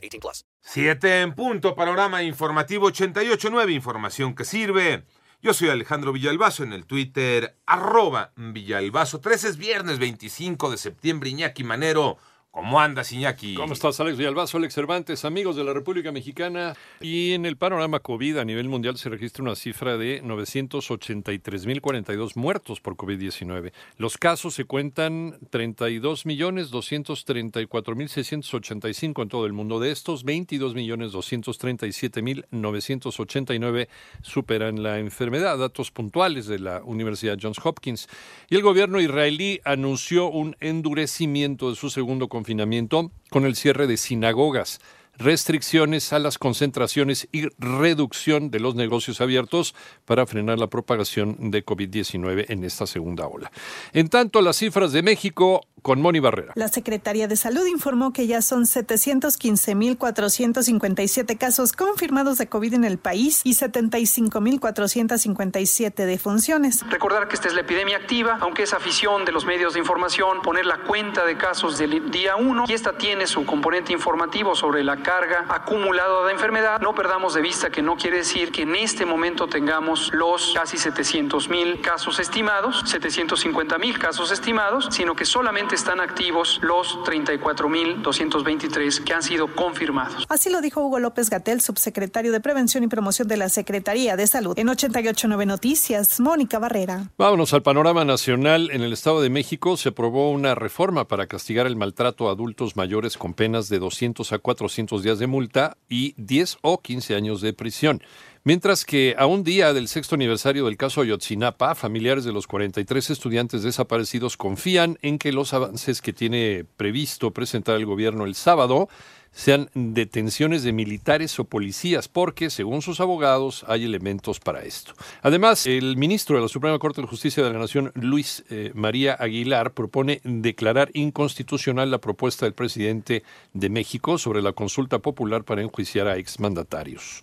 18 plus. Siete en punto. Panorama informativo 88.9. Información que sirve. Yo soy Alejandro Villalbazo en el Twitter arroba Villalbazo. 13 es viernes 25 de septiembre. Iñaki Manero ¿Cómo andas, Iñaki? ¿Cómo estás, Alex Villalbazo, Alex Cervantes, amigos de la República Mexicana? Y en el panorama COVID a nivel mundial se registra una cifra de 983.042 muertos por COVID-19. Los casos se cuentan 32.234.685 en todo el mundo. De estos, 22.237.989 superan la enfermedad. Datos puntuales de la Universidad Johns Hopkins. Y el gobierno israelí anunció un endurecimiento de su segundo confinamiento con el cierre de sinagogas, restricciones a las concentraciones y reducción de los negocios abiertos para frenar la propagación de COVID-19 en esta segunda ola. En tanto, las cifras de México con Moni Barrera. La Secretaría de Salud informó que ya son 715.457 casos confirmados de COVID en el país y 75.457 defunciones. Recordar que esta es la epidemia activa, aunque es afición de los medios de información poner la cuenta de casos del día 1 y esta tiene su componente informativo sobre la carga acumulada de enfermedad. No perdamos de vista que no quiere decir que en este momento tengamos los casi 700.000 casos estimados, 750.000 casos estimados, sino que solamente están activos los 34.223 que han sido confirmados. Así lo dijo Hugo López Gatel, subsecretario de Prevención y Promoción de la Secretaría de Salud. En 889 Noticias, Mónica Barrera. Vámonos al panorama nacional. En el Estado de México se aprobó una reforma para castigar el maltrato a adultos mayores con penas de 200 a 400 días de multa y 10 o 15 años de prisión. Mientras que a un día del sexto aniversario del caso Ayotzinapa, familiares de los 43 estudiantes desaparecidos confían en que los avances que tiene previsto presentar el gobierno el sábado sean detenciones de militares o policías, porque, según sus abogados, hay elementos para esto. Además, el ministro de la Suprema Corte de Justicia de la Nación, Luis eh, María Aguilar, propone declarar inconstitucional la propuesta del presidente de México sobre la consulta popular para enjuiciar a exmandatarios.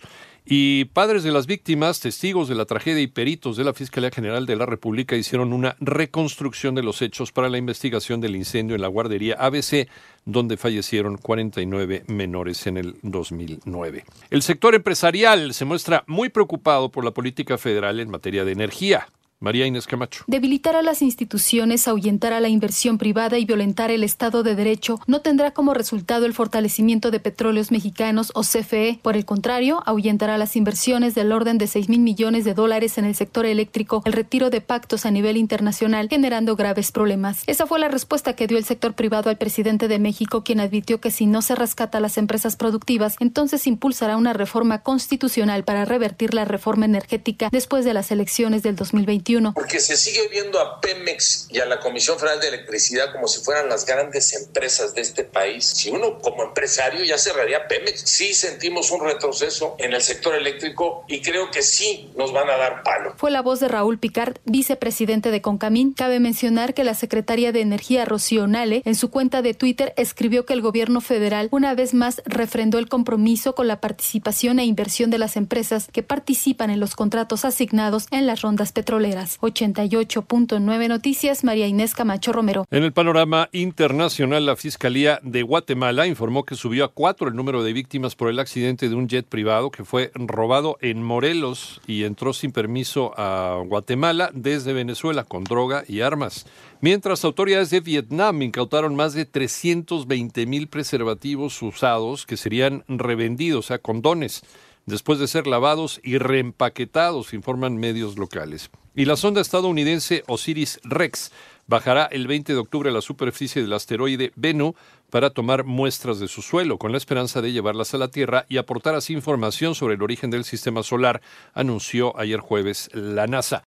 Y padres de las víctimas, testigos de la tragedia y peritos de la Fiscalía General de la República hicieron una reconstrucción de los hechos para la investigación del incendio en la guardería ABC, donde fallecieron 49 menores en el 2009. El sector empresarial se muestra muy preocupado por la política federal en materia de energía. María Inés Camacho. Debilitar a las instituciones, ahuyentar a la inversión privada y violentar el Estado de Derecho no tendrá como resultado el fortalecimiento de petróleos mexicanos o CFE. Por el contrario, ahuyentará las inversiones del orden de 6 mil millones de dólares en el sector eléctrico, el retiro de pactos a nivel internacional, generando graves problemas. Esa fue la respuesta que dio el sector privado al presidente de México, quien advirtió que si no se rescata a las empresas productivas, entonces impulsará una reforma constitucional para revertir la reforma energética después de las elecciones del 2020. Porque se sigue viendo a Pemex y a la Comisión Federal de Electricidad como si fueran las grandes empresas de este país. Si uno como empresario ya cerraría Pemex, sí sentimos un retroceso en el sector eléctrico y creo que sí nos van a dar palo. Fue la voz de Raúl Picard, vicepresidente de Concamín. Cabe mencionar que la secretaria de Energía Rocío Nale en su cuenta de Twitter escribió que el gobierno federal una vez más refrendó el compromiso con la participación e inversión de las empresas que participan en los contratos asignados en las rondas petroleras. 88.9 Noticias, María Inés Camacho Romero. En el panorama internacional, la Fiscalía de Guatemala informó que subió a cuatro el número de víctimas por el accidente de un jet privado que fue robado en Morelos y entró sin permiso a Guatemala desde Venezuela con droga y armas. Mientras autoridades de Vietnam incautaron más de 320 mil preservativos usados que serían revendidos a condones después de ser lavados y reempaquetados, informan medios locales. Y la sonda estadounidense Osiris Rex bajará el 20 de octubre a la superficie del asteroide Bennu para tomar muestras de su suelo, con la esperanza de llevarlas a la Tierra y aportar así información sobre el origen del sistema solar, anunció ayer jueves la NASA.